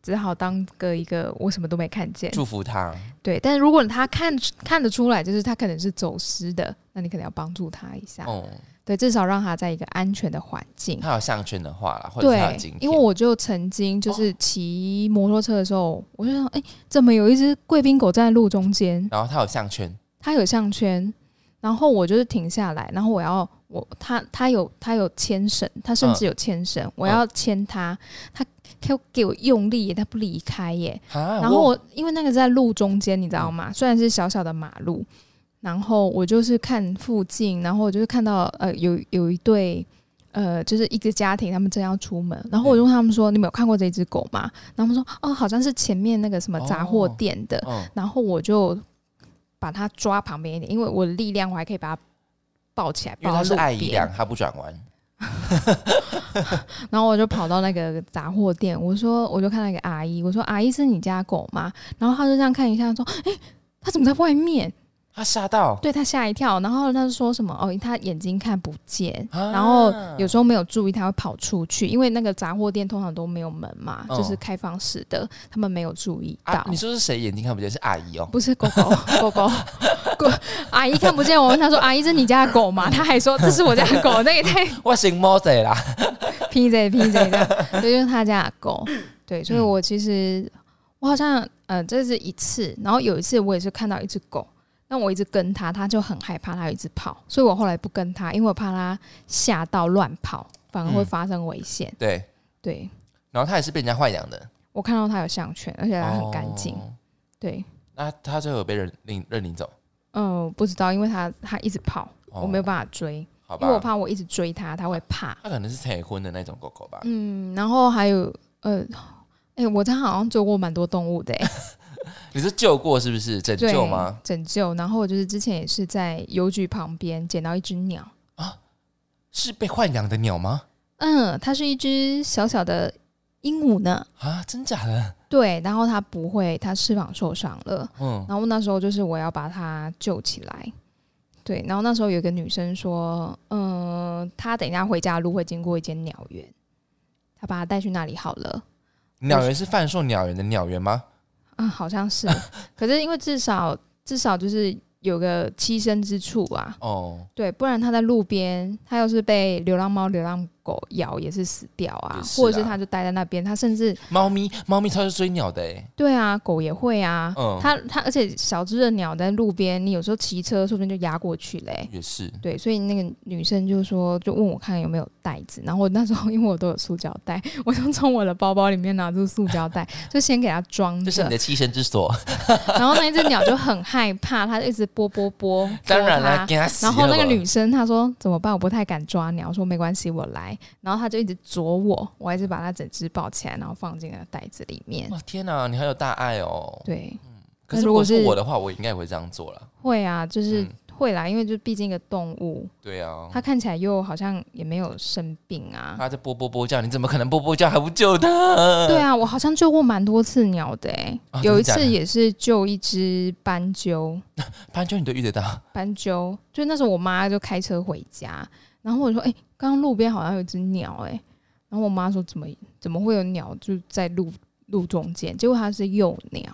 只好当个一个我什么都没看见。祝福他。对，但是如果他看看得出来，就是他可能是走失的，那你可能要帮助他一下。哦，对，至少让他在一个安全的环境。他有项圈的话啦，或者是他因为我就曾经就是骑摩托车的时候，我就想，哎、怎么有一只贵宾狗站在路中间？然后他有项圈，它有项圈，然后我就是停下来，然后我要我它它有它有牵绳，它甚至有牵绳，我要牵它，它给我给我用力耶，它不离开耶。啊，然后我因为那个在路中间，你知道吗？虽然是小小的马路，然后我就是看附近，然后我就是看到呃有有一对。呃，就是一个家庭，他们正要出门，然后我就问他们说：“你们有看过这只狗吗？”然后他们说：“哦，好像是前面那个什么杂货店的。嗯，然后我就把它抓旁边一点，因为我的力量我还可以把它抱起来，因为他是爱姨良，。他不转弯。然后我就跑到那个杂货店，我说我就看到一个阿姨，我说阿姨是你家狗吗？然后她就这样看一下，说：“哎、它怎么在外面？”他吓到，对他吓一跳，然后他就说什么哦，他眼睛看不见，啊然后有时候没有注意，他会跑出去，因为那个杂货店通常都没有门嘛，哦就是开放式的，他们没有注意到。啊，你说是谁眼睛看不见？是阿姨哦。不是狗狗，狗狗，狗 阿姨看不见。我问他说：“阿姨，这是你家的狗吗？”他还说：“这是我家的狗。”那也太 我姓猫仔啦 J P J 的，这就是他家的狗。对，所以我其实我好像呃，这是一次，然后有一次我也是看到一只狗，但我一直跟它，它就很害怕，它一直跑，所以我后来不跟它，因为我怕它吓到乱跑，反而会嗯发生危险。对，对然后他也是被人家豢养的，我看到它有项圈，而且它很干净。哦对，那他最后有被认领认领走，嗯、不知道，因为它它一直跑，哦我没有办法追，好因为我？怕我一直追它，它会怕。他可能是催婚的那种狗狗吧？嗯，然后还有呃，哎、我家好像追过蛮多动物的、欸，你是救过是不是？拯，救吗？拯救。然后我就是之前也是在邮局旁边捡到一只鸟啊，是被豢养的鸟吗？嗯，它是一只小小的鹦鹉呢。啊，真假的？对，然后它不会，它翅膀受伤了。嗯，然后那时候就是我要把它救起来。对，然后那时候有一个女生说，嗯、她等一下回家的路会经过一间鸟园，她把它带去那里好了。鸟园是贩售鸟园的鸟园吗？啊，好像是，可是因为至少至少就是有个栖身之处啊，哦，对，不然它在路边，它要是被流浪猫、流浪狗咬，也是死掉啊，或者是它就待在那边，它甚至猫咪，猫咪它是追鸟的哎。对啊，狗也会啊，嗯它它而且小只的鸟在路边，你有时候骑车说不定就压过去嘞、也是，对，所以那个女生就说，就问我看有没有袋子，然后我那时候 因为我都有塑胶袋，我就从我的包包里面拿出塑胶袋，就先给它装着这是你，的栖身之所。然后那一只鸟就很害怕，它就一直拨拨拨，当然了，然后那个女生她说怎么办？我不太敢抓鸟，我说没关系，我来。然后他就一直啄我，我还是把它整只抱起来，然后放进了袋子里面。哇，天哪，你很有大爱哦。对，可是如果是是我的话，我应该也会这样做了。会啊，就是嗯会啦，因为就毕竟一个动物，对啊，它看起来又好像也没有生病啊。它在啵啵啵叫，你怎么可能啵啵叫还不救它？对啊，我好像救过蛮多次鸟的诶、啊有一次也是救一只斑鸠，斑鸠你都遇得到？斑鸠，就那时候我妈就开车回家，然后我说：“哎、刚刚路边好像有一只鸟、欸，哎。”然后我妈说：“怎么怎么会有鸟就在路路中间？”结果它是幼鸟，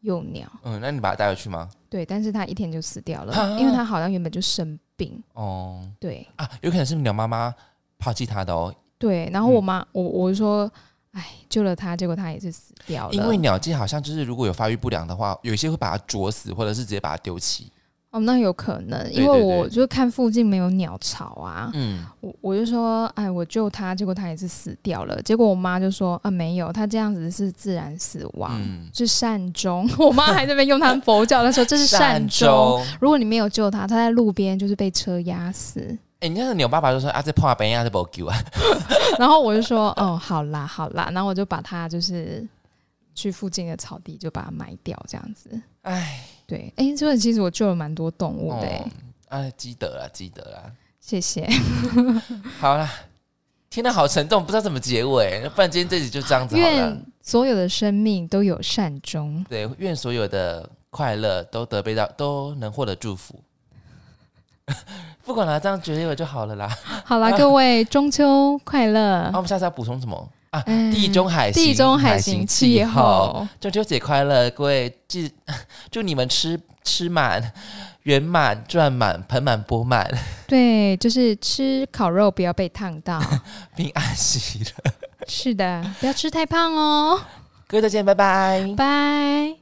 幼鸟，嗯，那你把它带回去吗？对，但是它一天就死掉了，啊因为它好像原本就生病，哦，对啊，有可能是鸟妈妈抛弃它的哦，对。然后我妈，我我就说：“哎，救了它，结果它也是死掉了。”因为鸟界好像就是如果有发育不良的话，有一些会把它啄死，或者是直接把它丢弃。哦，那有可能，因为我就看附近没有鸟巢啊，嗯，我我就说，哎，我救它，结果它也是死掉了。结果我妈就说，啊，没有，它这样子是自然死亡，嗯是善终。我妈还在那边用他们佛教，她说这是善终。如果你没有救它，它在路边就是被车压死。哎、你那个鸟爸爸就说啊，这破病啊，这不救啊。然后我就说，哦，好啦，好啦，然后我就把它就是去附近的草地就把它埋掉，这样子。哎，对，哎，这个其实我救了蛮多动物的、哦诶哎，记得了，记得了。谢谢。好啦，听得，好沉重，不知道怎么结尾。不然今天这集就这样子好了愿。所有的生命都有善终。对，愿所有的快乐都得被到，都能获得祝福。不管了，这样结尾就好了啦。好啦，各位中秋快乐那、！我们下次要补充什么啊？嗯地中海型地中海型气候，中秋节快乐，各位！祝 祝你们吃吃满、圆满、赚满、盆满钵满、对，就是吃烤肉不要被烫到。平安喜乐。是的，不要吃太胖哦。各位再见，拜拜。拜。